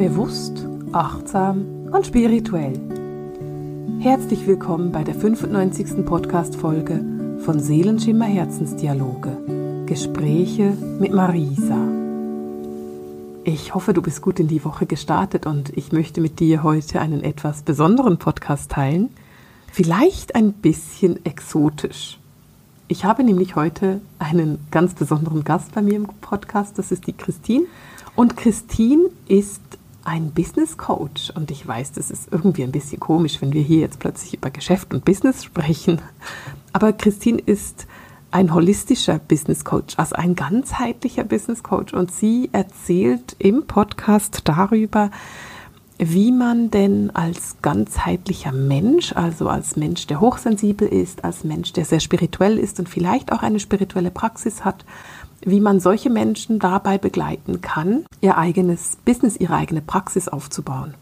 Bewusst, achtsam und spirituell. Herzlich willkommen bei der 95. Podcast-Folge von Seelenschimmer Herzensdialoge. Gespräche mit Marisa. Ich hoffe, du bist gut in die Woche gestartet und ich möchte mit dir heute einen etwas besonderen Podcast teilen. Vielleicht ein bisschen exotisch. Ich habe nämlich heute einen ganz besonderen Gast bei mir im Podcast. Das ist die Christine. Und Christine ist ein Business Coach. Und ich weiß, das ist irgendwie ein bisschen komisch, wenn wir hier jetzt plötzlich über Geschäft und Business sprechen. Aber Christine ist ein holistischer Business Coach, also ein ganzheitlicher Business Coach. Und sie erzählt im Podcast darüber, wie man denn als ganzheitlicher Mensch, also als Mensch, der hochsensibel ist, als Mensch, der sehr spirituell ist und vielleicht auch eine spirituelle Praxis hat, wie man solche Menschen dabei begleiten kann, ihr eigenes Business, ihre eigene Praxis aufzubauen.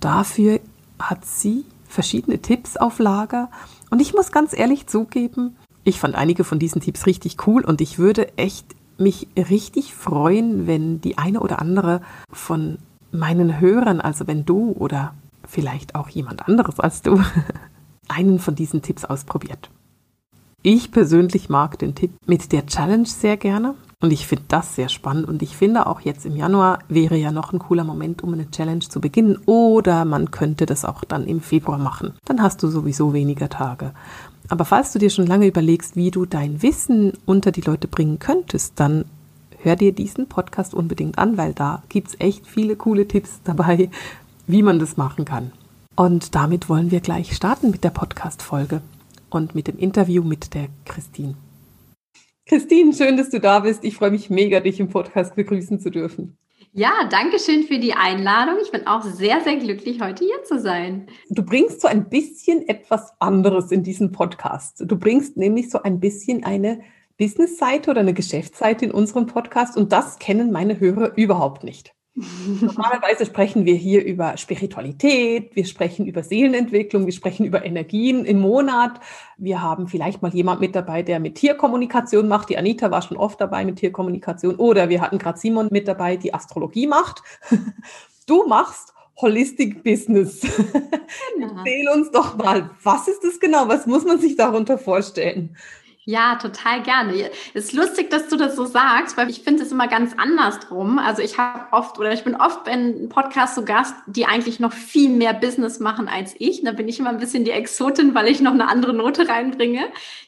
Dafür hat sie verschiedene Tipps auf Lager und ich muss ganz ehrlich zugeben, ich fand einige von diesen Tipps richtig cool und ich würde echt mich richtig freuen, wenn die eine oder andere von meinen Hörern, also wenn du oder vielleicht auch jemand anderes als du, einen von diesen Tipps ausprobiert. Ich persönlich mag den Tipp mit der Challenge sehr gerne und ich finde das sehr spannend und ich finde auch jetzt im Januar wäre ja noch ein cooler Moment, um eine Challenge zu beginnen oder man könnte das auch dann im Februar machen. Dann hast du sowieso weniger Tage. Aber falls du dir schon lange überlegst, wie du dein Wissen unter die Leute bringen könntest, dann hör dir diesen Podcast unbedingt an, weil da gibt es echt viele coole Tipps dabei, wie man das machen kann. Und damit wollen wir gleich starten mit der Podcast-Folge und mit dem Interview mit der Christine. Christine, schön, dass du da bist. Ich freue mich mega, dich im Podcast begrüßen zu dürfen. Ja, danke schön für die Einladung. Ich bin auch sehr, sehr glücklich, heute hier zu sein. Du bringst so ein bisschen etwas anderes in diesen Podcast. Du bringst nämlich so ein bisschen eine Business-Seite oder eine Geschäftsseite in unserem Podcast und das kennen meine Hörer überhaupt nicht. Normalerweise sprechen wir hier über Spiritualität, wir sprechen über Seelenentwicklung, wir sprechen über Energien im Monat. Wir haben vielleicht mal jemand mit dabei, der mit Tierkommunikation macht. Die Anita war schon oft dabei mit Tierkommunikation. Oder wir hatten gerade Simon mit dabei, die Astrologie macht. Du machst Holistic Business. Genau. Erzähl uns doch mal, was ist das genau? Was muss man sich darunter vorstellen? Ja, total gerne. Es ist lustig, dass du das so sagst, weil ich finde es immer ganz andersrum. Also ich habe oft oder ich bin oft bei einem Podcast zu Gast, die eigentlich noch viel mehr Business machen als ich. Da bin ich immer ein bisschen die Exotin, weil ich noch eine andere Note reinbringe.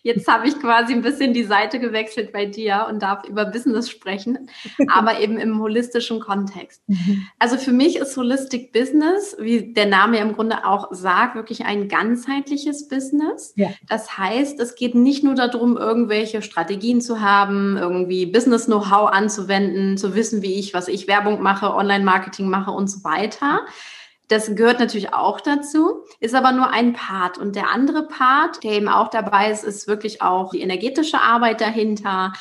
Jetzt habe ich quasi ein bisschen die Seite gewechselt bei dir und darf über Business sprechen, aber eben im holistischen Kontext. Mhm. Also für mich ist Holistic Business, wie der Name ja im Grunde auch sagt, wirklich ein ganzheitliches Business. Ja. Das heißt, es geht nicht nur darum, um irgendwelche Strategien zu haben, irgendwie Business-Know-how anzuwenden, zu wissen, wie ich, was ich Werbung mache, Online-Marketing mache und so weiter. Das gehört natürlich auch dazu, ist aber nur ein Part. Und der andere Part, der eben auch dabei ist, ist wirklich auch die energetische Arbeit dahinter,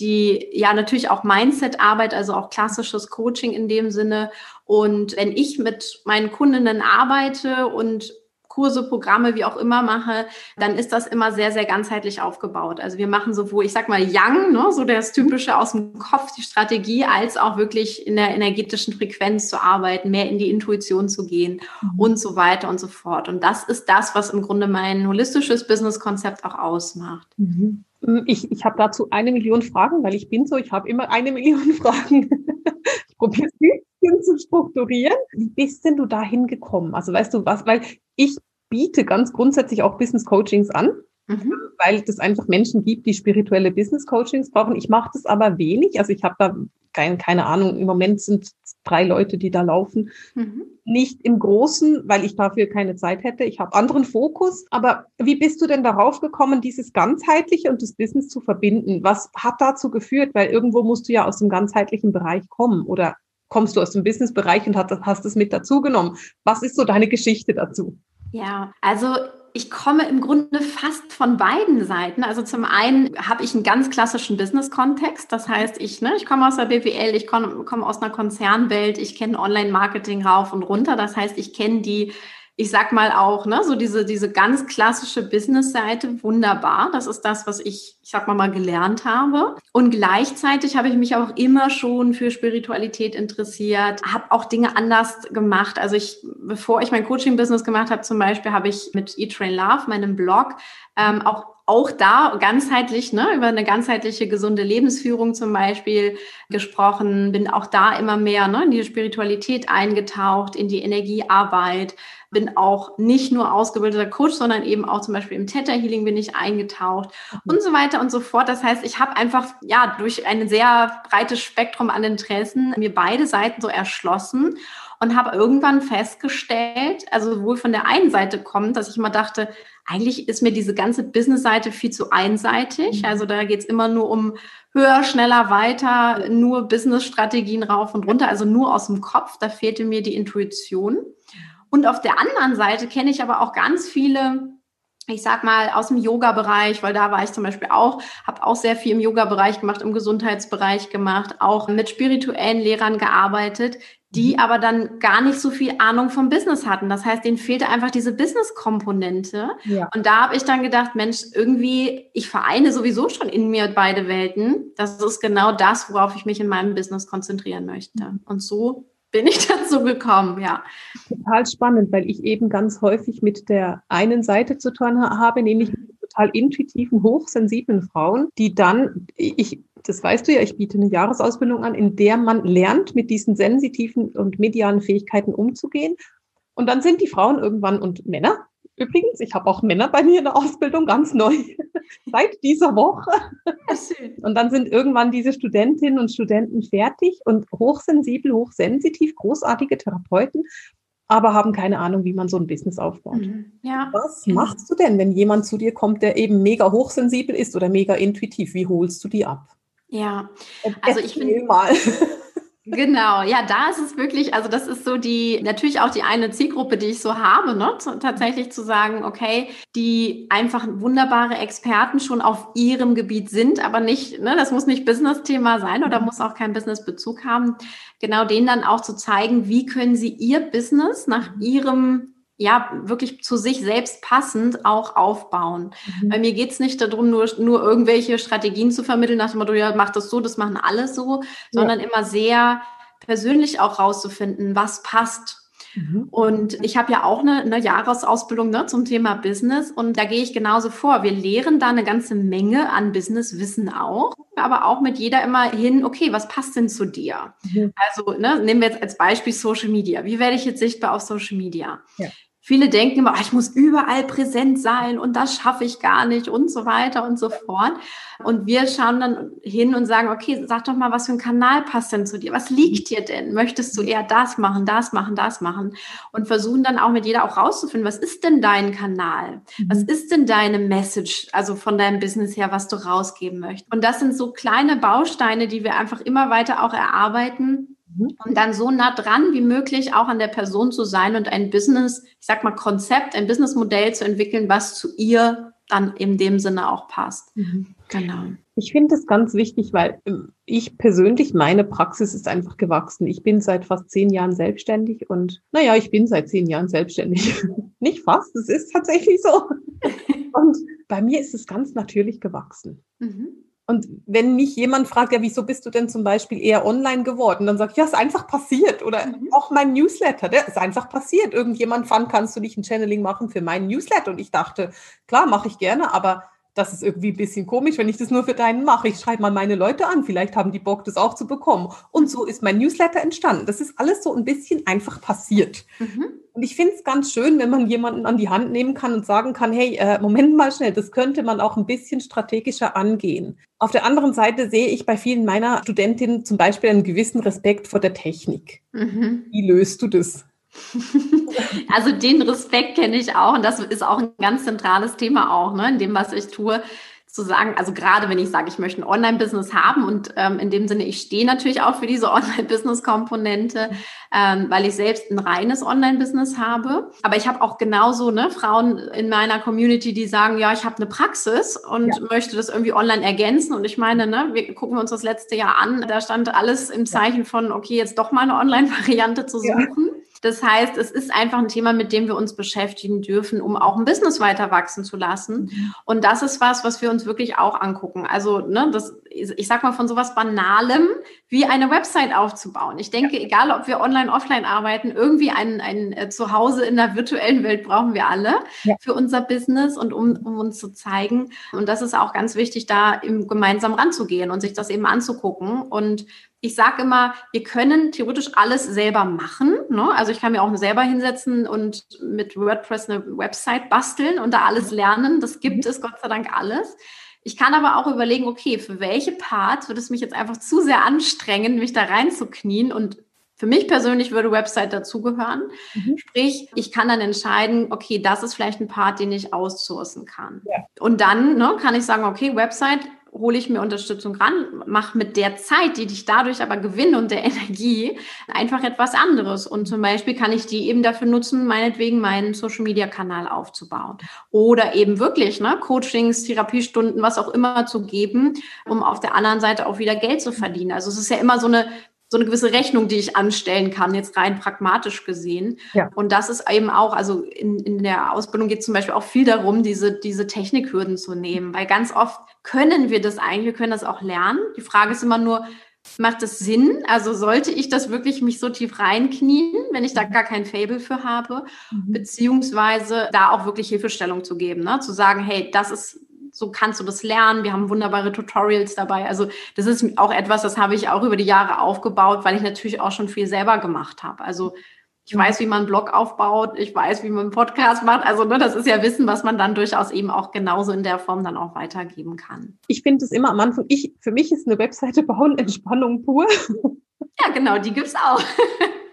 die ja natürlich auch Mindset-Arbeit, also auch klassisches Coaching in dem Sinne. Und wenn ich mit meinen Kundinnen arbeite und Kurse, Programme, wie auch immer mache, dann ist das immer sehr, sehr ganzheitlich aufgebaut. Also wir machen sowohl, ich sag mal, Young, ne, so das Typische aus dem Kopf, die Strategie, als auch wirklich in der energetischen Frequenz zu arbeiten, mehr in die Intuition zu gehen mhm. und so weiter und so fort. Und das ist das, was im Grunde mein holistisches Business-Konzept auch ausmacht. Mhm. Ich, ich habe dazu eine Million Fragen, weil ich bin so, ich habe immer eine Million Fragen. ich probiere es bisschen zu strukturieren. Wie bist denn du da hingekommen? Also weißt du was, weil ich biete ganz grundsätzlich auch Business Coachings an. Mhm. Weil es einfach Menschen gibt, die spirituelle Business Coachings brauchen. Ich mache das aber wenig. Also ich habe da kein, keine Ahnung, im Moment sind drei Leute, die da laufen. Mhm. Nicht im Großen, weil ich dafür keine Zeit hätte. Ich habe anderen Fokus. Aber wie bist du denn darauf gekommen, dieses Ganzheitliche und das Business zu verbinden? Was hat dazu geführt? Weil irgendwo musst du ja aus dem ganzheitlichen Bereich kommen. Oder kommst du aus dem Businessbereich und hast es mit dazugenommen. Was ist so deine Geschichte dazu? Ja, also ich komme im Grunde fast von beiden Seiten. Also zum einen habe ich einen ganz klassischen Business-Kontext. Das heißt, ich, ne, ich komme aus der BWL, ich komme, komme aus einer Konzernwelt, ich kenne Online-Marketing rauf und runter. Das heißt, ich kenne die ich sag mal auch, ne, so diese, diese ganz klassische Business-Seite, wunderbar. Das ist das, was ich, ich sag mal mal gelernt habe. Und gleichzeitig habe ich mich auch immer schon für Spiritualität interessiert, habe auch Dinge anders gemacht. Also ich, bevor ich mein Coaching-Business gemacht habe, zum Beispiel, habe ich mit Eat Train Love, meinem Blog, ähm, auch auch da ganzheitlich, ne, über eine ganzheitliche gesunde Lebensführung zum Beispiel gesprochen, bin auch da immer mehr ne, in die Spiritualität eingetaucht, in die Energiearbeit, bin auch nicht nur ausgebildeter Coach, sondern eben auch zum Beispiel im Theta Healing bin ich eingetaucht mhm. und so weiter und so fort. Das heißt, ich habe einfach ja durch ein sehr breites Spektrum an Interessen mir beide Seiten so erschlossen und habe irgendwann festgestellt, also wohl von der einen Seite kommt, dass ich immer dachte, eigentlich ist mir diese ganze Business-Seite viel zu einseitig. Mhm. Also da geht's immer nur um höher, schneller, weiter, nur Business-Strategien rauf und runter, also nur aus dem Kopf. Da fehlte mir die Intuition. Und auf der anderen Seite kenne ich aber auch ganz viele ich sag mal, aus dem Yoga-Bereich, weil da war ich zum Beispiel auch, habe auch sehr viel im Yoga-Bereich gemacht, im Gesundheitsbereich gemacht, auch mit spirituellen Lehrern gearbeitet, die mhm. aber dann gar nicht so viel Ahnung vom Business hatten. Das heißt, denen fehlte einfach diese Business-Komponente. Ja. Und da habe ich dann gedacht, Mensch, irgendwie, ich vereine sowieso schon in mir beide Welten. Das ist genau das, worauf ich mich in meinem Business konzentrieren möchte. Mhm. Und so bin ich dazu gekommen, ja. Total spannend, weil ich eben ganz häufig mit der einen Seite zu tun habe, nämlich mit total intuitiven, hochsensiblen Frauen, die dann, ich, das weißt du ja, ich biete eine Jahresausbildung an, in der man lernt, mit diesen sensitiven und medialen Fähigkeiten umzugehen. Und dann sind die Frauen irgendwann und Männer Übrigens, ich habe auch Männer bei mir in der Ausbildung, ganz neu, seit dieser Woche. Und dann sind irgendwann diese Studentinnen und Studenten fertig und hochsensibel, hochsensitiv, großartige Therapeuten, aber haben keine Ahnung, wie man so ein Business aufbaut. Mhm. Ja. Was genau. machst du denn, wenn jemand zu dir kommt, der eben mega hochsensibel ist oder mega intuitiv? Wie holst du die ab? Ja, also ich finde mal. Genau, ja, da ist es wirklich, also das ist so die, natürlich auch die eine Zielgruppe, die ich so habe, ne? tatsächlich zu sagen, okay, die einfach wunderbare Experten schon auf ihrem Gebiet sind, aber nicht, ne, das muss nicht Business-Thema sein oder muss auch keinen Business-Bezug haben, genau denen dann auch zu zeigen, wie können sie ihr Business nach ihrem ja, wirklich zu sich selbst passend auch aufbauen. Mhm. Bei mir geht's nicht darum, nur, nur irgendwelche Strategien zu vermitteln, nach dem Motto, ja, mach das so, das machen alle so, ja. sondern immer sehr persönlich auch rauszufinden, was passt. Mhm. Und ich habe ja auch eine, eine Jahresausbildung ne, zum Thema Business und da gehe ich genauso vor. Wir lehren da eine ganze Menge an Businesswissen auch, aber auch mit jeder immer hin, okay, was passt denn zu dir? Mhm. Also ne, nehmen wir jetzt als Beispiel Social Media. Wie werde ich jetzt sichtbar auf Social Media? Ja. Viele denken immer, ah, ich muss überall präsent sein und das schaffe ich gar nicht und so weiter und so fort. Und wir schauen dann hin und sagen, okay, sag doch mal, was für ein Kanal passt denn zu dir? Was liegt dir denn? Möchtest du eher das machen, das machen, das machen? Und versuchen dann auch mit jeder auch rauszufinden, was ist denn dein Kanal? Was mhm. ist denn deine Message, also von deinem Business her, was du rausgeben möchtest? Und das sind so kleine Bausteine, die wir einfach immer weiter auch erarbeiten, Mhm. Und dann so nah dran wie möglich auch an der Person zu sein und ein Business, ich sag mal Konzept, ein Businessmodell zu entwickeln, was zu ihr dann in dem Sinne auch passt. Mhm. Genau. Ich finde es ganz wichtig, weil ähm, ich persönlich, meine Praxis ist einfach gewachsen. Ich bin seit fast zehn Jahren selbstständig und naja, ich bin seit zehn Jahren selbstständig. Nicht fast, es ist tatsächlich so. und bei mir ist es ganz natürlich gewachsen. Mhm. Und wenn mich jemand fragt, ja, wieso bist du denn zum Beispiel eher online geworden? Dann sage ich, ja, ist einfach passiert. Oder mhm. auch mein Newsletter, der ist einfach passiert. Irgendjemand fand, kannst du nicht ein Channeling machen für meinen Newsletter? Und ich dachte, klar, mache ich gerne, aber das ist irgendwie ein bisschen komisch, wenn ich das nur für deinen mache. Ich schreibe mal meine Leute an, vielleicht haben die Bock, das auch zu bekommen. Und so ist mein Newsletter entstanden. Das ist alles so ein bisschen einfach passiert. Mhm. Und ich finde es ganz schön, wenn man jemanden an die Hand nehmen kann und sagen kann, hey, äh, Moment mal schnell, das könnte man auch ein bisschen strategischer angehen. Auf der anderen Seite sehe ich bei vielen meiner Studentinnen zum Beispiel einen gewissen Respekt vor der Technik. Mhm. Wie löst du das? Also den Respekt kenne ich auch und das ist auch ein ganz zentrales Thema auch, ne, in dem, was ich tue zu sagen, also gerade wenn ich sage, ich möchte ein Online-Business haben und ähm, in dem Sinne, ich stehe natürlich auch für diese Online-Business-Komponente, ähm, weil ich selbst ein reines Online-Business habe. Aber ich habe auch genauso ne, Frauen in meiner Community, die sagen, ja, ich habe eine Praxis und ja. möchte das irgendwie online ergänzen. Und ich meine, ne, wir gucken uns das letzte Jahr an, da stand alles im Zeichen von, okay, jetzt doch mal eine Online-Variante zu suchen. Ja Das heißt, es ist einfach ein Thema, mit dem wir uns beschäftigen dürfen, um auch ein Business weiter wachsen zu lassen. Mhm. Und das ist was, was wir uns wirklich auch angucken. Also, ne, das, ich sag mal von sowas Banalem wie eine Website aufzubauen. Ich denke, ja. egal ob wir online, offline arbeiten, irgendwie ein, ein äh, Zuhause in der virtuellen Welt brauchen wir alle ja. für unser Business und um, um uns zu zeigen. Und das ist auch ganz wichtig, da im, gemeinsam ranzugehen und sich das eben anzugucken. Und ich sage immer, wir können theoretisch alles selber machen. Ne? Also ich kann mir auch selber hinsetzen und mit WordPress eine Website basteln und da alles lernen. Das gibt mhm. es Gott sei Dank alles. Ich kann aber auch überlegen, okay, für welche Parts würde es mich jetzt einfach zu sehr anstrengen, mich da reinzuknien und für mich persönlich würde Website dazugehören. Mhm. Sprich, ich kann dann entscheiden, okay, das ist vielleicht ein Part, den ich aussourcen kann. Ja. Und dann ne, kann ich sagen, okay, Website hole ich mir Unterstützung ran, mache mit der Zeit, die ich dadurch aber gewinne und der Energie, einfach etwas anderes. Und zum Beispiel kann ich die eben dafür nutzen, meinetwegen meinen Social-Media-Kanal aufzubauen. Oder eben wirklich ne, Coachings, Therapiestunden, was auch immer zu geben, um auf der anderen Seite auch wieder Geld zu verdienen. Also es ist ja immer so eine so eine gewisse Rechnung, die ich anstellen kann, jetzt rein pragmatisch gesehen. Ja. Und das ist eben auch, also in, in der Ausbildung geht es zum Beispiel auch viel darum, diese, diese Technikhürden zu nehmen, weil ganz oft können wir das eigentlich, wir können das auch lernen. Die Frage ist immer nur, macht es Sinn? Also sollte ich das wirklich mich so tief reinknien, wenn ich da gar kein Fable für habe, mhm. beziehungsweise da auch wirklich Hilfestellung zu geben, ne? zu sagen, hey, das ist so kannst du das lernen. Wir haben wunderbare Tutorials dabei. Also das ist auch etwas, das habe ich auch über die Jahre aufgebaut, weil ich natürlich auch schon viel selber gemacht habe. Also ich weiß, wie man einen Blog aufbaut, ich weiß, wie man einen Podcast macht. Also ne, das ist ja Wissen, was man dann durchaus eben auch genauso in der Form dann auch weitergeben kann. Ich finde es immer am Anfang, ich, für mich ist eine Webseite bauen Entspannung pur. Ja, genau, die gibt's auch.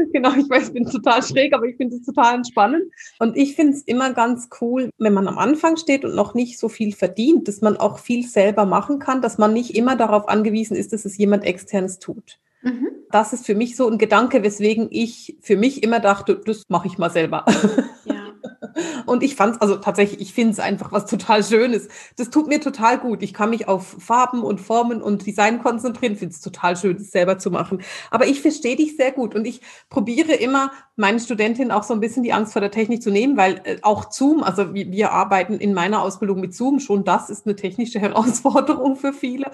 genau, ich weiß, ich bin total schräg, aber ich finde es total entspannend. Und ich finde es immer ganz cool, wenn man am Anfang steht und noch nicht so viel verdient, dass man auch viel selber machen kann, dass man nicht immer darauf angewiesen ist, dass es jemand externes tut. Mhm. Das ist für mich so ein Gedanke, weswegen ich für mich immer dachte, das mache ich mal selber. Und ich fand es, also tatsächlich, ich finde es einfach was total Schönes. Das tut mir total gut. Ich kann mich auf Farben und Formen und Design konzentrieren. Finde es total schön, das selber zu machen. Aber ich verstehe dich sehr gut und ich probiere immer, meinen Studentinnen auch so ein bisschen die Angst vor der Technik zu nehmen, weil äh, auch Zoom, also wir arbeiten in meiner Ausbildung mit Zoom, schon das ist eine technische Herausforderung für viele.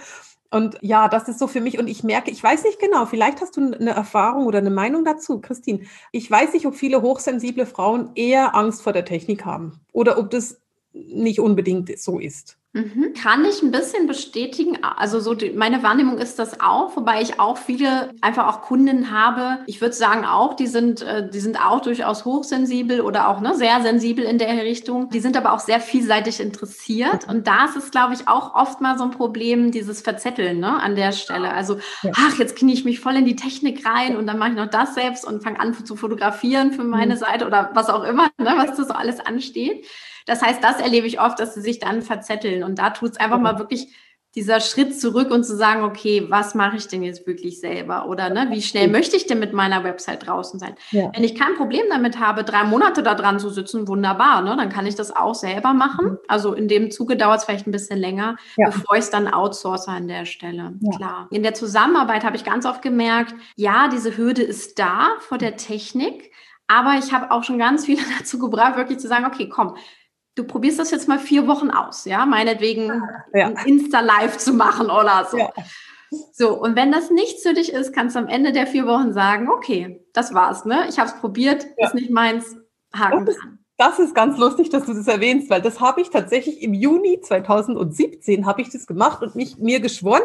Und ja, das ist so für mich. Und ich merke, ich weiß nicht genau, vielleicht hast du eine Erfahrung oder eine Meinung dazu, Christine. Ich weiß nicht, ob viele hochsensible Frauen eher Angst vor der Technik haben oder ob das nicht unbedingt so ist. Mhm. Kann ich ein bisschen bestätigen. Also so die, meine Wahrnehmung ist das auch, wobei ich auch viele einfach auch Kunden habe. Ich würde sagen auch, die sind, äh, die sind auch durchaus hochsensibel oder auch ne, sehr sensibel in der Richtung. Die sind aber auch sehr vielseitig interessiert. Und da ist es, glaube ich, auch oft mal so ein Problem, dieses Verzetteln ne, an der Stelle. Also, ja. ach, jetzt knie ich mich voll in die Technik rein und dann mache ich noch das selbst und fange an zu fotografieren für meine mhm. Seite oder was auch immer, ne, was da so alles ansteht. Das heißt, das erlebe ich oft, dass sie sich dann verzetteln. Und da tut es einfach mal wirklich dieser Schritt zurück und zu sagen, okay, was mache ich denn jetzt wirklich selber? Oder ne, wie schnell möchte ich denn mit meiner Website draußen sein? Ja. Wenn ich kein Problem damit habe, drei Monate da dran zu sitzen, wunderbar, ne, dann kann ich das auch selber machen. Mhm. Also in dem Zuge dauert es vielleicht ein bisschen länger, ja. bevor ich es dann outsource an der Stelle. Ja. Klar. In der Zusammenarbeit habe ich ganz oft gemerkt, ja, diese Hürde ist da vor der Technik. Aber ich habe auch schon ganz viele dazu gebracht, wirklich zu sagen, okay, komm, du probierst das jetzt mal vier Wochen aus, ja, meinetwegen ja. ein Insta-Live zu machen oder so. Ja. So, und wenn das nichts für dich ist, kannst du am Ende der vier Wochen sagen, okay, das war's, ne? Ich habe es probiert, ja. ist nicht meins, Haken das dran. Das ist ganz lustig, dass du das erwähnst, weil das habe ich tatsächlich im Juni 2017 habe ich das gemacht und mich mir geschworen,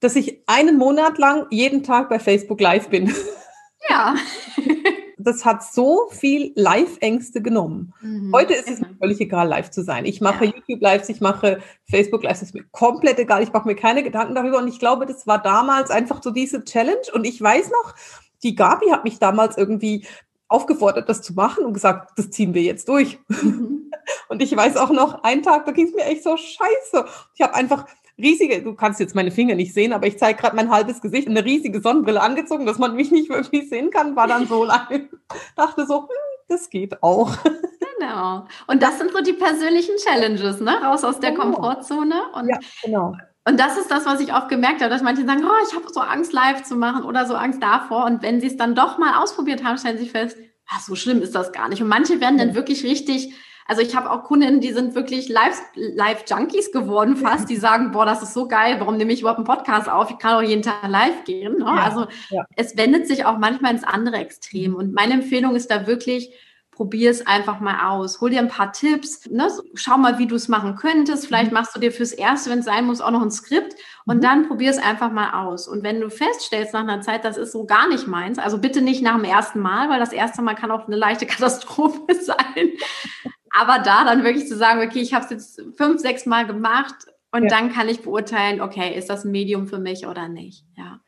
dass ich einen Monat lang jeden Tag bei Facebook Live bin. Ja. das hat so viel Live-Ängste genommen. Mhm. Heute ist es mir völlig egal, live zu sein. Ich mache ja. YouTube-Lives, ich mache Facebook-Lives, ist mir komplett egal. Ich mache mir keine Gedanken darüber. Und ich glaube, das war damals einfach so diese Challenge. Und ich weiß noch, die Gabi hat mich damals irgendwie aufgefordert, das zu machen und gesagt, das ziehen wir jetzt durch. Mhm. Und ich weiß auch noch, einen Tag, da ging es mir echt so scheiße. Ich habe einfach riesige, du kannst jetzt meine Finger nicht sehen, aber ich zeige gerade mein halbes Gesicht, eine riesige Sonnenbrille angezogen, dass man mich nicht wirklich sehen kann, war dann so lange. Dachte so, hm, das geht auch. Genau. Und das sind so die persönlichen Challenges, ne? Raus aus der genau. Komfortzone. Und ja, genau. Und das ist das, was ich oft gemerkt habe, dass manche sagen, oh, ich habe so Angst, live zu machen oder so Angst davor. Und wenn sie es dann doch mal ausprobiert haben, stellen sie fest, ach, so schlimm ist das gar nicht. Und manche werden dann wirklich richtig also ich habe auch Kundinnen, die sind wirklich Live-Junkies geworden fast, die sagen, boah, das ist so geil, warum nehme ich überhaupt einen Podcast auf? Ich kann auch jeden Tag live gehen. Ne? Ja, also ja. es wendet sich auch manchmal ins andere Extrem. Und meine Empfehlung ist da wirklich, probier es einfach mal aus. Hol dir ein paar Tipps, ne? schau mal, wie du es machen könntest. Vielleicht mhm. machst du dir fürs Erste, wenn es sein muss, auch noch ein Skript und mhm. dann probier es einfach mal aus. Und wenn du feststellst nach einer Zeit, das ist so gar nicht meins, also bitte nicht nach dem ersten Mal, weil das erste Mal kann auch eine leichte Katastrophe sein. Aber da dann wirklich zu sagen, okay, ich habe es jetzt fünf, sechs Mal gemacht und ja. dann kann ich beurteilen, okay, ist das ein Medium für mich oder nicht? Ja.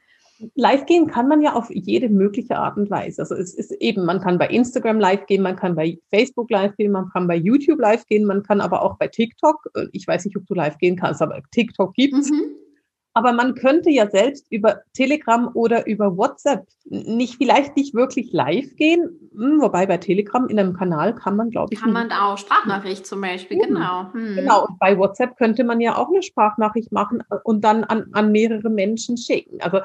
Live gehen kann man ja auf jede mögliche Art und Weise. Also es ist eben, man kann bei Instagram live gehen, man kann bei Facebook live gehen, man kann bei YouTube live gehen, man kann aber auch bei TikTok, äh, ich weiß nicht, ob du live gehen kannst, aber TikTok gibt's. Mhm. Aber man könnte ja selbst über Telegram oder über WhatsApp nicht vielleicht nicht wirklich live gehen, hm, wobei bei Telegram in einem Kanal kann man, glaube ich. Kann man auch Sprachnachricht zum Beispiel, mhm. genau. Hm. Genau, und bei WhatsApp könnte man ja auch eine Sprachnachricht machen und dann an, an mehrere Menschen schicken. Also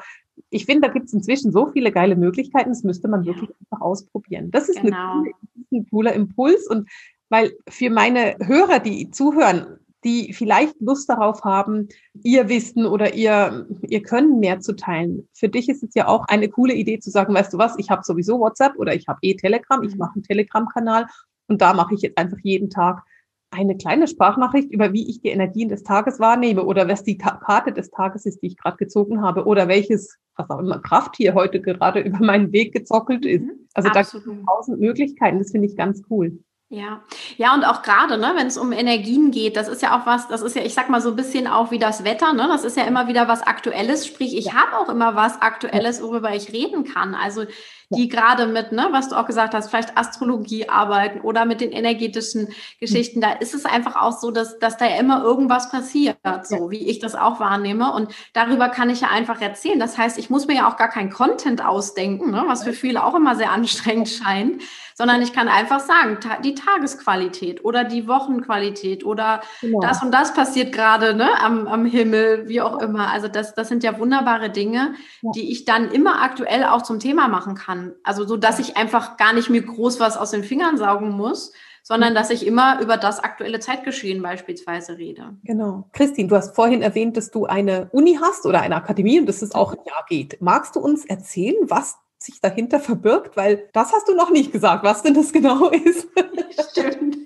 ich finde, da gibt es inzwischen so viele geile Möglichkeiten, das müsste man ja. wirklich einfach ausprobieren. Das ist, genau. eine, ein cooler Impuls und weil für meine Hörer, die zuhören, die vielleicht Lust darauf haben, ihr Wissen oder ihr, ihr Können mehr zu teilen. Für dich ist es ja auch eine coole Idee zu sagen, weißt du was, ich habe sowieso WhatsApp oder ich habe eh Telegram, ich mhm. mache einen Telegram-Kanal und da mache ich jetzt einfach jeden Tag eine kleine Sprachnachricht über wie ich die Energien des Tages wahrnehme oder was die Karte des Tages ist, die ich gerade gezogen habe oder welches, was auch immer, Kraft hier heute gerade über meinen Weg gezockelt ist. Mhm. Also Absolut. da gibt es tausend Möglichkeiten. Das finde ich ganz cool. Ja, ja, und auch gerade, ne, wenn es um Energien geht, das ist ja auch was, das ist ja, ich sag mal so ein bisschen auch wie das Wetter, ne? Das ist ja immer wieder was Aktuelles. Sprich, ich habe auch immer was Aktuelles, worüber ich reden kann. Also die gerade mit, ne, was du auch gesagt hast, vielleicht Astrologie arbeiten oder mit den energetischen Geschichten, da ist es einfach auch so, dass, dass da ja immer irgendwas passiert, so wie ich das auch wahrnehme. Und darüber kann ich ja einfach erzählen. Das heißt, ich muss mir ja auch gar keinen Content ausdenken, ne, was für viele auch immer sehr anstrengend scheint, sondern ich kann einfach sagen, die Tagesqualität oder die Wochenqualität oder genau. das und das passiert gerade ne, am, am Himmel, wie auch immer. Also das, das sind ja wunderbare Dinge, die ich dann immer aktuell auch zum Thema machen kann kann. Also so, dass ich einfach gar nicht mir groß was aus den Fingern saugen muss, sondern dass ich immer über das aktuelle Zeitgeschehen beispielsweise rede. Genau. Christine, du hast vorhin erwähnt, dass du eine Uni hast oder eine Akademie und dass es auch ein Jahr geht. Magst du uns erzählen, was sich dahinter verbirgt? Weil das hast du noch nicht gesagt, was denn das genau ist. Stimmt.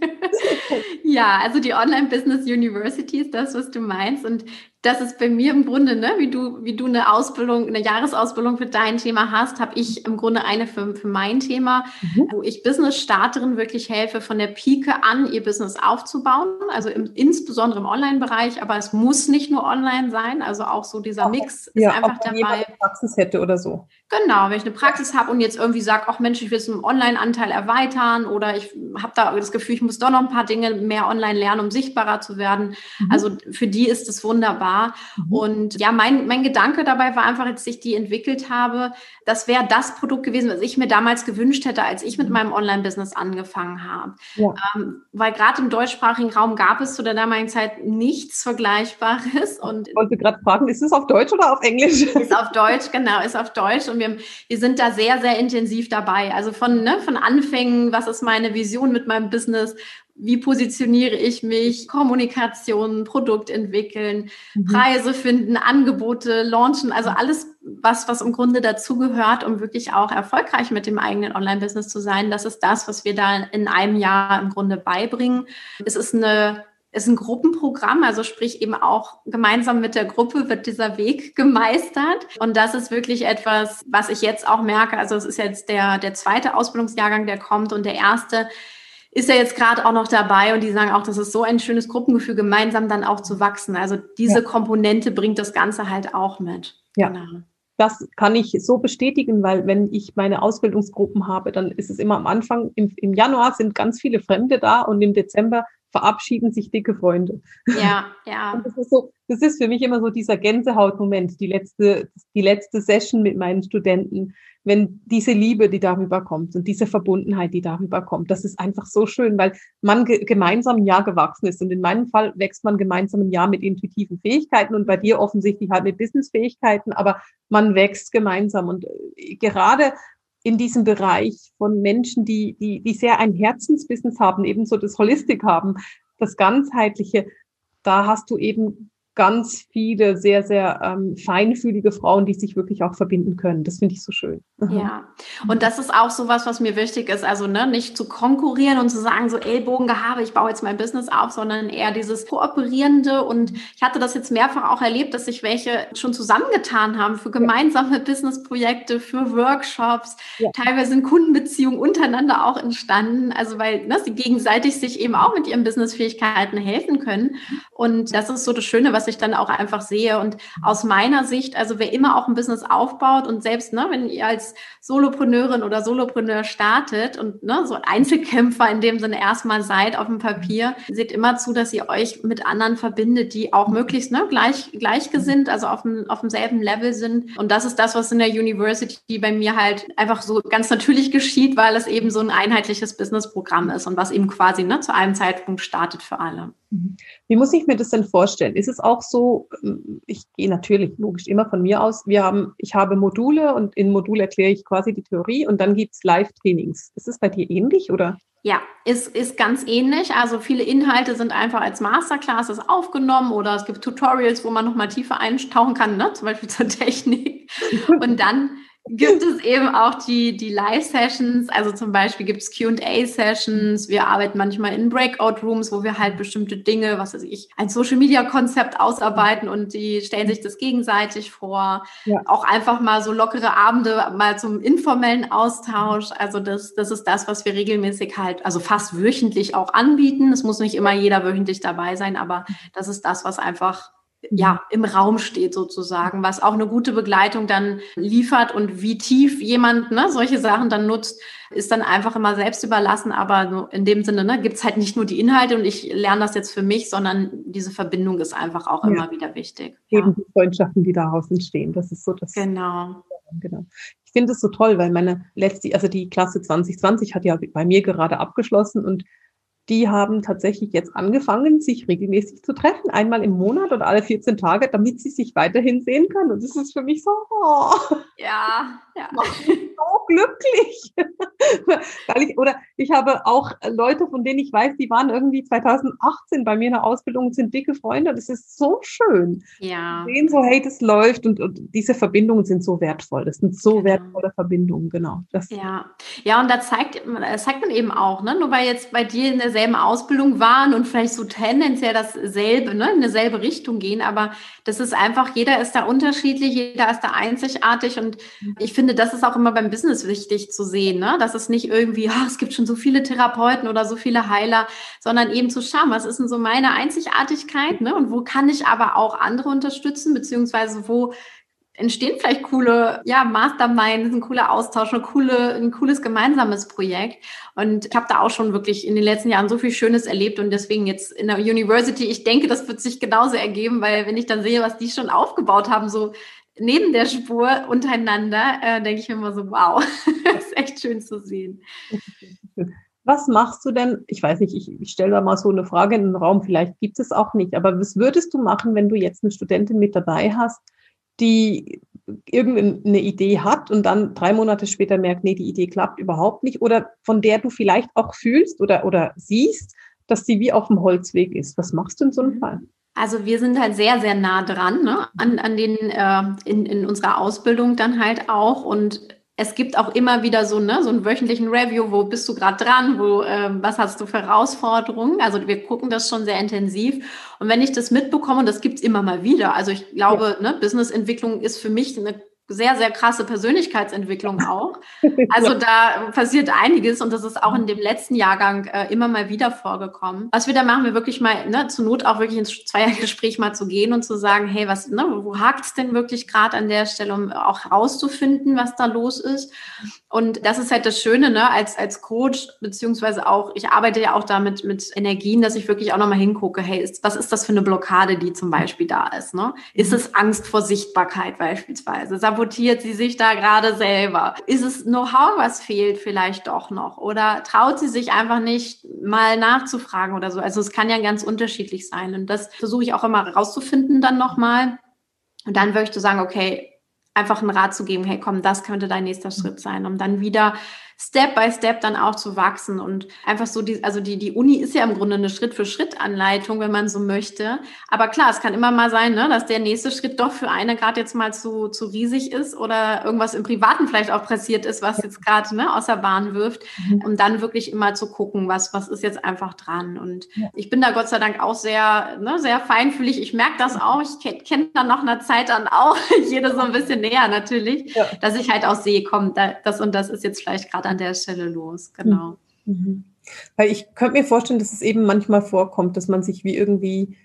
ja, also die Online Business University ist das, was du meinst. Und das ist bei mir im Grunde, ne, wie du, wie du eine Ausbildung, eine Jahresausbildung für dein Thema hast, habe ich im Grunde eine für, für mein Thema, mhm. wo ich Business-Starterinnen wirklich helfe, von der Pike an ihr Business aufzubauen. Also im, insbesondere im Online-Bereich, aber es muss nicht nur online sein. Also auch so dieser Mix ist ja, einfach dabei. Eine Praxis hätte oder so. Genau, wenn ich eine Praxis habe und jetzt irgendwie sage, ach Mensch, ich will es im Online-Anteil erweitern oder ich habe da das Gefühl, ich muss doch noch ein paar Dinge mehr online lernen, um sichtbarer zu werden. Mhm. Also für die ist es wunderbar war. Mhm. Und ja, mein, mein Gedanke dabei war einfach, als ich die entwickelt habe, das wäre das Produkt gewesen, was ich mir damals gewünscht hätte, als ich mit mhm. meinem Online-Business angefangen habe. Ja. Ähm, weil gerade im deutschsprachigen Raum gab es zu der damaligen Zeit nichts Vergleichbares. Und ich wollte gerade fragen, ist es auf Deutsch oder auf Englisch? Ist auf Deutsch, genau, ist auf Deutsch. Und wir, wir sind da sehr, sehr intensiv dabei. Also von, ne, von Anfängen, was ist meine Vision mit meinem Business, wie positioniere ich mich, Kommunikation, Produkt entwickeln, mhm. Preise finden, Angebote launchen, also alles, was, was im Grunde dazugehört, um wirklich auch erfolgreich mit dem eigenen Online-Business zu sein. Das ist das, was wir da in einem Jahr im Grunde beibringen. Es ist eine ist ein Gruppenprogramm, also sprich eben auch gemeinsam mit der Gruppe wird dieser Weg gemeistert. Und das ist wirklich etwas, was ich jetzt auch merke. Also es ist jetzt der, der zweite Ausbildungsjahrgang, der kommt und der erste ist ja jetzt gerade auch noch dabei und die sagen auch, das ist so ein schönes Gruppengefühl, gemeinsam dann auch zu wachsen. Also diese ja. Komponente bringt das Ganze halt auch mit. Ja. Genau. Das kann ich so bestätigen, weil wenn ich meine Ausbildungsgruppen habe, dann ist es immer am Anfang, im, im Januar sind ganz viele Fremde da und im Dezember verabschieden sich dicke Freunde. Ja, ja. Und das ist so, das ist für mich immer so dieser Gänsehautmoment, die letzte, die letzte Session mit meinen Studenten, wenn diese Liebe, die darüber kommt und diese Verbundenheit, die darüber kommt, das ist einfach so schön, weil man ge gemeinsam ein Jahr gewachsen ist. Und in meinem Fall wächst man gemeinsam ein Jahr mit intuitiven Fähigkeiten und bei dir offensichtlich halt mit Businessfähigkeiten, aber man wächst gemeinsam. Und äh, gerade in diesem Bereich von Menschen, die, die, die sehr ein Herzensbusiness haben, ebenso das Holistik haben, das Ganzheitliche, da hast du eben ganz viele sehr, sehr ähm, feinfühlige Frauen, die sich wirklich auch verbinden können. Das finde ich so schön. Mhm. Ja, und das ist auch so was, was mir wichtig ist. Also ne, nicht zu konkurrieren und zu sagen, so Ellbogengehabe, ich baue jetzt mein Business auf, sondern eher dieses Kooperierende. Und ich hatte das jetzt mehrfach auch erlebt, dass sich welche schon zusammengetan haben für gemeinsame ja. Businessprojekte, für Workshops. Ja. Teilweise sind Kundenbeziehungen untereinander auch entstanden. Also weil ne, sie gegenseitig sich eben auch mit ihren Businessfähigkeiten helfen können. Und das ist so das Schöne, was was ich dann auch einfach sehe. Und aus meiner Sicht, also wer immer auch ein Business aufbaut und selbst, ne, wenn ihr als Solopreneurin oder Solopreneur startet und ne, so Einzelkämpfer in dem Sinne erstmal seid auf dem Papier, seht immer zu, dass ihr euch mit anderen verbindet, die auch möglichst ne, gleich, gleichgesinnt, also auf, dem, auf demselben Level sind. Und das ist das, was in der University bei mir halt einfach so ganz natürlich geschieht, weil es eben so ein einheitliches Businessprogramm ist und was eben quasi ne, zu einem Zeitpunkt startet für alle. Mhm. Wie muss ich mir das denn vorstellen? Ist es auch so, ähm, ich gehe natürlich logisch immer von mir aus, wir haben, ich habe Module und in Modul erkläre ich quasi die Theorie und dann gibt es Live-Trainings. Ist es bei dir ähnlich oder? Ja, ist, ist ganz ähnlich. Also viele Inhalte sind einfach als Masterclasses aufgenommen oder es gibt Tutorials, wo man nochmal tiefer eintauchen kann, ne? zum Beispiel zur Technik. Und dann gibt es eben auch die, die Live-Sessions. Also zum Beispiel gibt es QA-Sessions. Wir arbeiten manchmal in Breakout-Rooms, wo wir halt bestimmte Dinge, was weiß ich, ein Social-Media-Konzept ausarbeiten und die stellen sich das gegenseitig vor. Ja. Auch einfach mal so lockere Abende, mal zum informellen Austausch. Also das, das ist das, was wir regelmäßig halt, also fast wöchentlich auch anbieten. Es muss nicht immer jeder wöchentlich dabei sein, aber das ist das, was einfach ja, mhm. im Raum steht sozusagen, was auch eine gute Begleitung dann liefert und wie tief jemand ne, solche Sachen dann nutzt, ist dann einfach immer selbst überlassen. Aber in dem Sinne ne, gibt es halt nicht nur die Inhalte und ich lerne das jetzt für mich, sondern diese Verbindung ist einfach auch ja. immer wieder wichtig. Eben ja. die Freundschaften, die daraus entstehen. Das ist so das. Genau. Genau. Ich finde es so toll, weil meine letzte, also die Klasse 2020 hat ja bei mir gerade abgeschlossen und die haben tatsächlich jetzt angefangen, sich regelmäßig zu treffen, einmal im Monat oder alle 14 Tage, damit sie sich weiterhin sehen können. Und das ist für mich so, oh, ja, ja. so glücklich. ich, oder ich habe auch Leute, von denen ich weiß, die waren irgendwie 2018 bei mir in der Ausbildung und sind dicke Freunde. Das ist so schön. Ja. Sehen so, hey, das läuft und, und diese Verbindungen sind so wertvoll. Das sind so genau. wertvolle Verbindungen, genau. Das ja, ja, und da zeigt, zeigt man eben auch, ne? nur weil jetzt bei dir in der derselben Ausbildung waren und vielleicht so tendenziell dasselbe, ne, in dieselbe Richtung gehen, aber das ist einfach, jeder ist da unterschiedlich, jeder ist da einzigartig. Und ich finde, das ist auch immer beim Business wichtig zu sehen, ne, dass es nicht irgendwie, oh, es gibt schon so viele Therapeuten oder so viele Heiler, sondern eben zu schauen, was ist denn so meine Einzigartigkeit, ne, und wo kann ich aber auch andere unterstützen, beziehungsweise wo entstehen vielleicht coole, ja, Masterminds, ein cooler Austausch, eine coole, ein cooles gemeinsames Projekt. Und ich habe da auch schon wirklich in den letzten Jahren so viel Schönes erlebt und deswegen jetzt in der University, ich denke, das wird sich genauso ergeben, weil wenn ich dann sehe, was die schon aufgebaut haben, so neben der Spur untereinander, äh, denke ich mir immer so, wow, das ist echt schön zu sehen. Was machst du denn? Ich weiß nicht, ich, ich stelle da mal so eine Frage in den Raum, vielleicht gibt es auch nicht, aber was würdest du machen, wenn du jetzt eine Studentin mit dabei hast, die irgendeine Idee hat und dann drei Monate später merkt, nee, die Idee klappt überhaupt nicht oder von der du vielleicht auch fühlst oder, oder siehst, dass sie wie auf dem Holzweg ist. Was machst du in so einem Fall? Also wir sind halt sehr, sehr nah dran ne? an, an den, äh, in, in unserer Ausbildung dann halt auch und es gibt auch immer wieder so, ne, so einen wöchentlichen Review, wo bist du gerade dran, wo, äh, was hast du für Herausforderungen? Also wir gucken das schon sehr intensiv. Und wenn ich das mitbekomme, und das gibt's immer mal wieder, also ich glaube, ja. ne, Businessentwicklung ist für mich eine sehr, sehr krasse Persönlichkeitsentwicklung auch. Also da passiert einiges und das ist auch in dem letzten Jahrgang äh, immer mal wieder vorgekommen. Was wir da machen, wir wirklich mal, ne, zur Not auch wirklich ins Zweiergespräch mal zu gehen und zu sagen, hey, was, ne, wo hakt es denn wirklich gerade an der Stelle, um auch herauszufinden, was da los ist. Und das ist halt das Schöne, ne, als, als Coach, beziehungsweise auch, ich arbeite ja auch damit mit Energien, dass ich wirklich auch nochmal hingucke, hey, ist, was ist das für eine Blockade, die zum Beispiel da ist, ne? Ist es Angst vor Sichtbarkeit beispielsweise? Sabotiert sie sich da gerade selber? Ist es Know-how, was fehlt vielleicht doch noch? Oder traut sie sich einfach nicht mal nachzufragen oder so? Also es kann ja ganz unterschiedlich sein. Und das versuche ich auch immer rauszufinden dann nochmal. Und dann würde ich zu sagen, okay, einfach einen Rat zu geben, hey komm, das könnte dein nächster Schritt sein, um dann wieder Step by Step dann auch zu wachsen und einfach so die, also die, die Uni ist ja im Grunde eine Schritt-für-Schritt-Anleitung, wenn man so möchte. Aber klar, es kann immer mal sein, ne, dass der nächste Schritt doch für eine gerade jetzt mal zu, zu riesig ist oder irgendwas im Privaten vielleicht auch passiert ist, was jetzt gerade ne, außer Bahn wirft, mhm. um dann wirklich immer zu gucken, was, was ist jetzt einfach dran. Und ja. ich bin da Gott sei Dank auch sehr, ne, sehr feinfühlig. Ich merke das auch. Ich kenne kenn dann nach einer Zeit dann auch jede so ein bisschen näher natürlich, ja. dass ich halt auch sehe, komm, da, das und das ist jetzt vielleicht gerade an der Stelle los. Genau. Mhm. Weil ich könnte mir vorstellen, dass es eben manchmal vorkommt, dass man sich wie irgendwie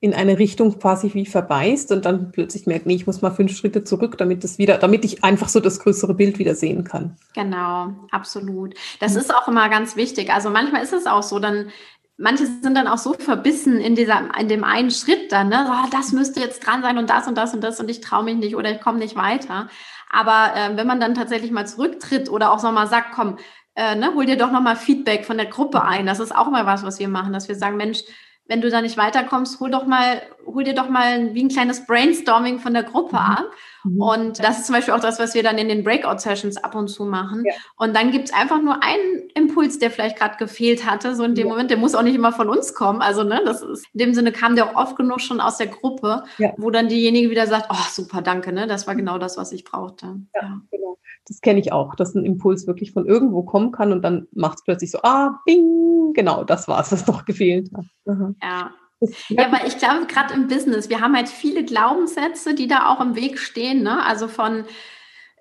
in eine Richtung quasi wie verbeißt und dann plötzlich merkt, nee, ich muss mal fünf Schritte zurück, damit das wieder, damit ich einfach so das größere Bild wieder sehen kann. Genau, absolut. Das mhm. ist auch immer ganz wichtig. Also manchmal ist es auch so, dann manche sind dann auch so verbissen in dieser, in dem einen Schritt dann, ne? Oh, das müsste jetzt dran sein und das und das und das und ich traue mich nicht oder ich komme nicht weiter. Aber äh, wenn man dann tatsächlich mal zurücktritt oder auch nochmal sagt, komm, äh, ne, hol dir doch nochmal Feedback von der Gruppe ein. Das ist auch mal was, was wir machen, dass wir sagen, Mensch, wenn du da nicht weiterkommst, hol doch mal, hol dir doch mal wie ein kleines Brainstorming von der Gruppe mhm. ab. Mhm. Und das ist zum Beispiel auch das, was wir dann in den Breakout-Sessions ab und zu machen. Ja. Und dann gibt es einfach nur einen Impuls, der vielleicht gerade gefehlt hatte. So in dem ja. Moment, der muss auch nicht immer von uns kommen. Also, ne, das ist, in dem Sinne kam der auch oft genug schon aus der Gruppe, ja. wo dann diejenige wieder sagt, oh, super, danke, ne? Das war genau das, was ich brauchte. Ja, genau. Das kenne ich auch, dass ein Impuls wirklich von irgendwo kommen kann und dann macht es plötzlich so, ah, bing, genau, das war es, was noch gefehlt hat. Aha. Ja, ja, weil ich glaube, gerade im Business, wir haben halt viele Glaubenssätze, die da auch im Weg stehen. Ne? Also von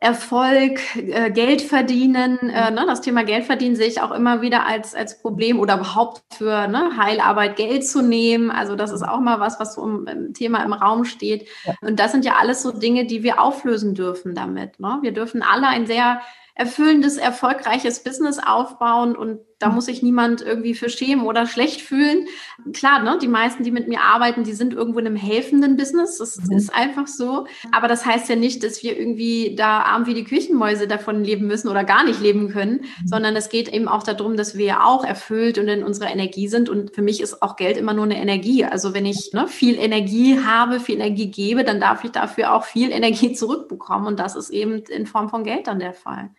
Erfolg, äh, Geld verdienen. Äh, ne? Das Thema Geld verdienen sehe ich auch immer wieder als, als Problem oder überhaupt für ne, Heilarbeit Geld zu nehmen. Also das ist auch mal was, was so im, Thema im Raum steht. Ja. Und das sind ja alles so Dinge, die wir auflösen dürfen damit. Ne? Wir dürfen alle ein sehr erfüllendes, erfolgreiches Business aufbauen und da muss sich niemand irgendwie für schämen oder schlecht fühlen. Klar, ne, die meisten, die mit mir arbeiten, die sind irgendwo in einem helfenden Business. Das mhm. ist einfach so. Aber das heißt ja nicht, dass wir irgendwie da arm wie die Küchenmäuse davon leben müssen oder gar nicht leben können, mhm. sondern es geht eben auch darum, dass wir auch erfüllt und in unserer Energie sind. Und für mich ist auch Geld immer nur eine Energie. Also wenn ich ne, viel Energie habe, viel Energie gebe, dann darf ich dafür auch viel Energie zurückbekommen. Und das ist eben in Form von Geld dann der Fall.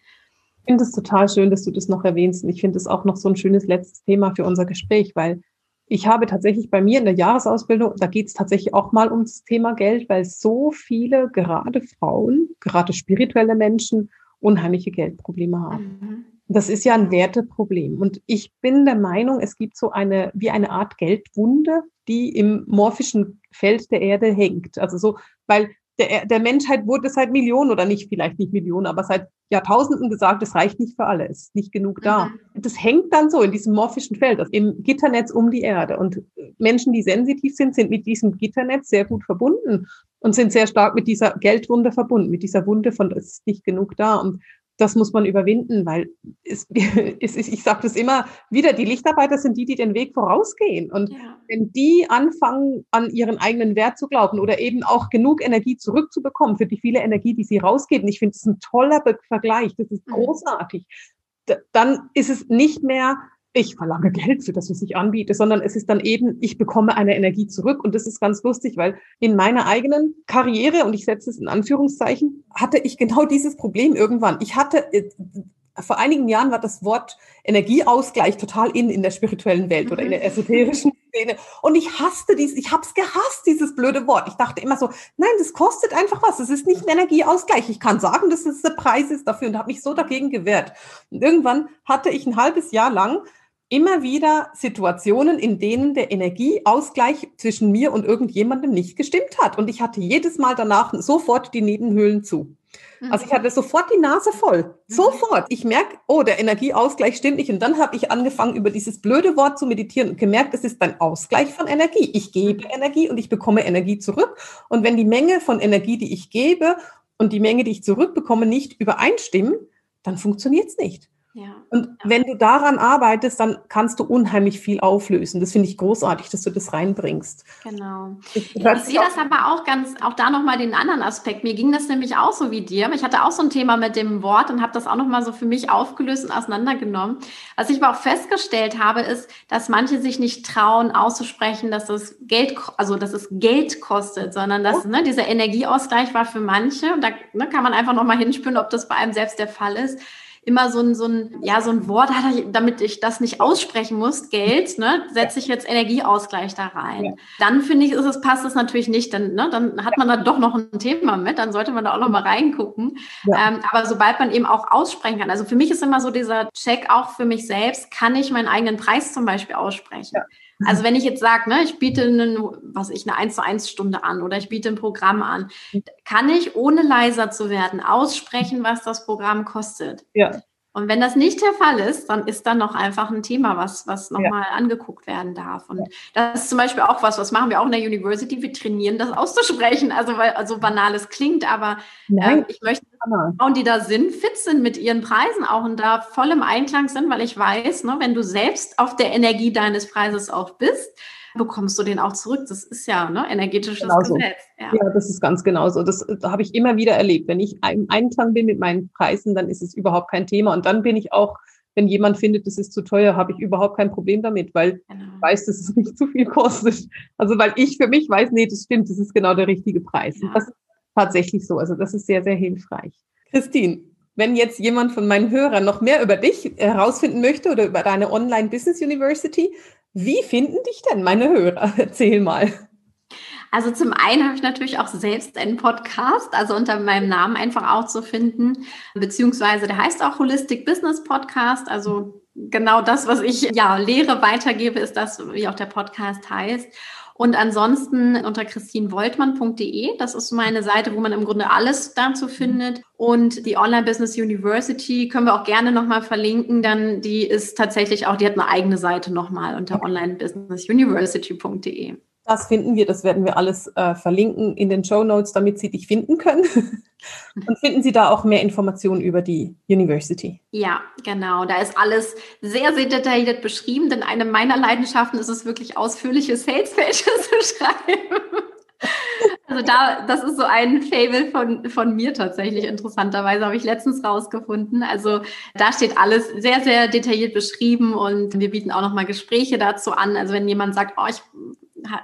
Ich finde es total schön, dass du das noch erwähnst. Und ich finde es auch noch so ein schönes letztes Thema für unser Gespräch, weil ich habe tatsächlich bei mir in der Jahresausbildung, da geht es tatsächlich auch mal ums Thema Geld, weil so viele, gerade Frauen, gerade spirituelle Menschen, unheimliche Geldprobleme haben. Mhm. Das ist ja ein Werteproblem. Und ich bin der Meinung, es gibt so eine, wie eine Art Geldwunde, die im morphischen Feld der Erde hängt. Also so, weil der, der Menschheit wurde seit Millionen oder nicht, vielleicht nicht Millionen, aber seit Jahrtausenden gesagt, es reicht nicht für alle, es ist nicht genug da. Mhm. Das hängt dann so in diesem morphischen Feld, also im Gitternetz um die Erde. Und Menschen, die sensitiv sind, sind mit diesem Gitternetz sehr gut verbunden und sind sehr stark mit dieser Geldwunde verbunden, mit dieser Wunde von, es ist nicht genug da. Und das muss man überwinden, weil es, es ist, ich sage das immer wieder, die Lichtarbeiter sind die, die den Weg vorausgehen. Und ja. wenn die anfangen, an ihren eigenen Wert zu glauben oder eben auch genug Energie zurückzubekommen für die viele Energie, die sie rausgeben, ich finde es ein toller Vergleich, das ist mhm. großartig, dann ist es nicht mehr ich verlange Geld für das, was ich anbiete, sondern es ist dann eben, ich bekomme eine Energie zurück. Und das ist ganz lustig, weil in meiner eigenen Karriere, und ich setze es in Anführungszeichen, hatte ich genau dieses Problem irgendwann. Ich hatte, äh, vor einigen Jahren war das Wort Energieausgleich total in in der spirituellen Welt oder in der mhm. esoterischen Szene. Und ich hasste dieses, ich habe es gehasst, dieses blöde Wort. Ich dachte immer so, nein, das kostet einfach was. Es ist nicht ein Energieausgleich. Ich kann sagen, dass es der Preis ist dafür und habe mich so dagegen gewehrt. Und irgendwann hatte ich ein halbes Jahr lang immer wieder Situationen, in denen der Energieausgleich zwischen mir und irgendjemandem nicht gestimmt hat. Und ich hatte jedes Mal danach sofort die Nebenhöhlen zu. Also ich hatte sofort die Nase voll. Mhm. Sofort. Ich merke, oh, der Energieausgleich stimmt nicht. Und dann habe ich angefangen, über dieses blöde Wort zu meditieren und gemerkt, es ist ein Ausgleich von Energie. Ich gebe mhm. Energie und ich bekomme Energie zurück. Und wenn die Menge von Energie, die ich gebe und die Menge, die ich zurückbekomme, nicht übereinstimmen, dann funktioniert es nicht. Ja. Und ja. wenn du daran arbeitest, dann kannst du unheimlich viel auflösen. Das finde ich großartig, dass du das reinbringst. Genau. Ich, ich sehe das aber auch ganz, auch da nochmal den anderen Aspekt. Mir ging das nämlich auch so wie dir. Ich hatte auch so ein Thema mit dem Wort und habe das auch nochmal so für mich aufgelöst und auseinandergenommen. Was ich aber auch festgestellt habe, ist, dass manche sich nicht trauen, auszusprechen, dass das Geld, also dass es Geld kostet, sondern dass oh. ne, dieser Energieausgleich war für manche. Und da ne, kann man einfach nochmal hinspüren, ob das bei einem selbst der Fall ist immer so ein, so ein, ja, so ein Wort, damit ich das nicht aussprechen muss, Geld, ne, setze ich jetzt Energieausgleich da rein. Ja. Dann finde ich, ist es, passt es natürlich nicht, dann, ne, dann hat man da doch noch ein Thema mit, dann sollte man da auch noch mal reingucken. Ja. Ähm, aber sobald man eben auch aussprechen kann, also für mich ist immer so dieser Check auch für mich selbst, kann ich meinen eigenen Preis zum Beispiel aussprechen? Ja. Also wenn ich jetzt sage, ne, ich biete einen, was ich, eine 1 zu 1 Stunde an oder ich biete ein Programm an, kann ich, ohne leiser zu werden, aussprechen, was das Programm kostet. Ja. Und wenn das nicht der Fall ist, dann ist dann noch einfach ein Thema, was, was nochmal ja. angeguckt werden darf. Und das ist zum Beispiel auch was, was machen wir auch in der University. Wir trainieren das auszusprechen. Also, weil also banal es klingt, aber äh, ich möchte Frauen, die da sind, fit sind mit ihren Preisen auch und da voll im Einklang sind, weil ich weiß, ne, wenn du selbst auf der Energie deines Preises auch bist, bekommst du den auch zurück. Das ist ja ne, energetisches genauso. Gesetz. Ja. ja. das ist ganz genauso. Das, das habe ich immer wieder erlebt. Wenn ich im Einklang bin mit meinen Preisen, dann ist es überhaupt kein Thema. Und dann bin ich auch, wenn jemand findet, das ist zu teuer, habe ich überhaupt kein Problem damit, weil genau. ich weiß, dass es nicht zu viel kostet. Also weil ich für mich weiß, nee, das stimmt, das ist genau der richtige Preis. Ja. Das ist tatsächlich so. Also das ist sehr, sehr hilfreich. Christine, wenn jetzt jemand von meinen Hörern noch mehr über dich herausfinden möchte oder über deine Online Business University, wie finden dich denn meine Hörer? Erzähl mal. Also zum einen habe ich natürlich auch selbst einen Podcast, also unter meinem Namen einfach auch zu finden, beziehungsweise der heißt auch Holistic Business Podcast. Also genau das, was ich ja lehre, weitergebe, ist das, wie auch der Podcast heißt. Und ansonsten unter christinvoltmann.de, das ist meine Seite, wo man im Grunde alles dazu findet. Und die Online Business University können wir auch gerne nochmal verlinken, dann die ist tatsächlich auch, die hat eine eigene Seite nochmal unter onlinebusinessuniversity.de. Das finden wir, das werden wir alles äh, verlinken in den Show Notes, damit Sie dich finden können. Und finden Sie da auch mehr Informationen über die University? Ja, genau. Da ist alles sehr, sehr detailliert beschrieben, denn eine meiner Leidenschaften ist es wirklich ausführliche Sales Pages zu schreiben. Also da, das ist so ein Fable von, von mir tatsächlich. Interessanterweise habe ich letztens rausgefunden. Also da steht alles sehr, sehr detailliert beschrieben und wir bieten auch nochmal Gespräche dazu an. Also wenn jemand sagt, oh, ich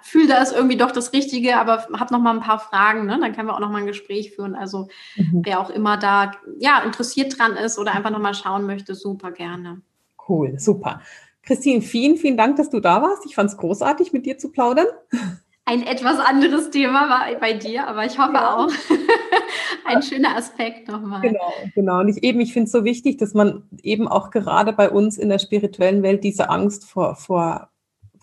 fühle da ist irgendwie doch das Richtige, aber habe noch mal ein paar Fragen, ne? dann können wir auch noch mal ein Gespräch führen. Also mhm. wer auch immer da ja interessiert dran ist oder einfach noch mal schauen möchte, super gerne. Cool, super. Christine, vielen, vielen Dank, dass du da warst. Ich fand es großartig, mit dir zu plaudern. Ein etwas anderes Thema war bei dir, aber ich hoffe ja. auch ein schöner Aspekt nochmal. Genau, genau. Und ich eben, ich finde es so wichtig, dass man eben auch gerade bei uns in der spirituellen Welt diese Angst vor, vor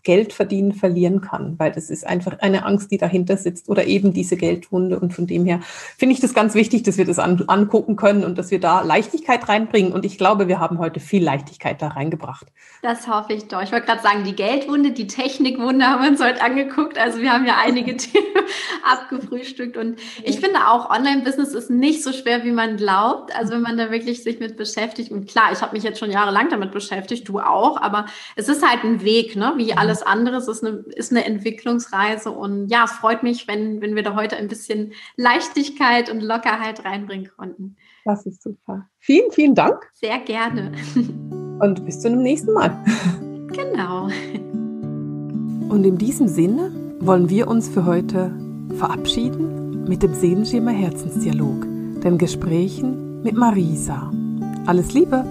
Geld verdienen verlieren kann, weil das ist einfach eine Angst, die dahinter sitzt oder eben diese Geldwunde. Und von dem her finde ich das ganz wichtig, dass wir das an, angucken können und dass wir da Leichtigkeit reinbringen. Und ich glaube, wir haben heute viel Leichtigkeit da reingebracht. Das hoffe ich doch. Ich wollte gerade sagen, die Geldwunde, die Technikwunde haben wir uns heute angeguckt. Also wir haben ja einige Themen abgefrühstückt. Und ich finde auch, Online-Business ist nicht so schwer, wie man glaubt. Also wenn man da wirklich sich mit beschäftigt. Und klar, ich habe mich jetzt schon jahrelang damit beschäftigt, du auch. Aber es ist halt ein Weg, ne? wie alles alles andere. Es ist eine, ist eine Entwicklungsreise und ja, es freut mich, wenn, wenn wir da heute ein bisschen Leichtigkeit und Lockerheit reinbringen konnten. Das ist super. Vielen, vielen Dank. Sehr gerne. Und bis zu einem nächsten Mal. Genau. Und in diesem Sinne wollen wir uns für heute verabschieden mit dem Seelenschimmer Herzensdialog, den Gesprächen mit Marisa. Alles Liebe!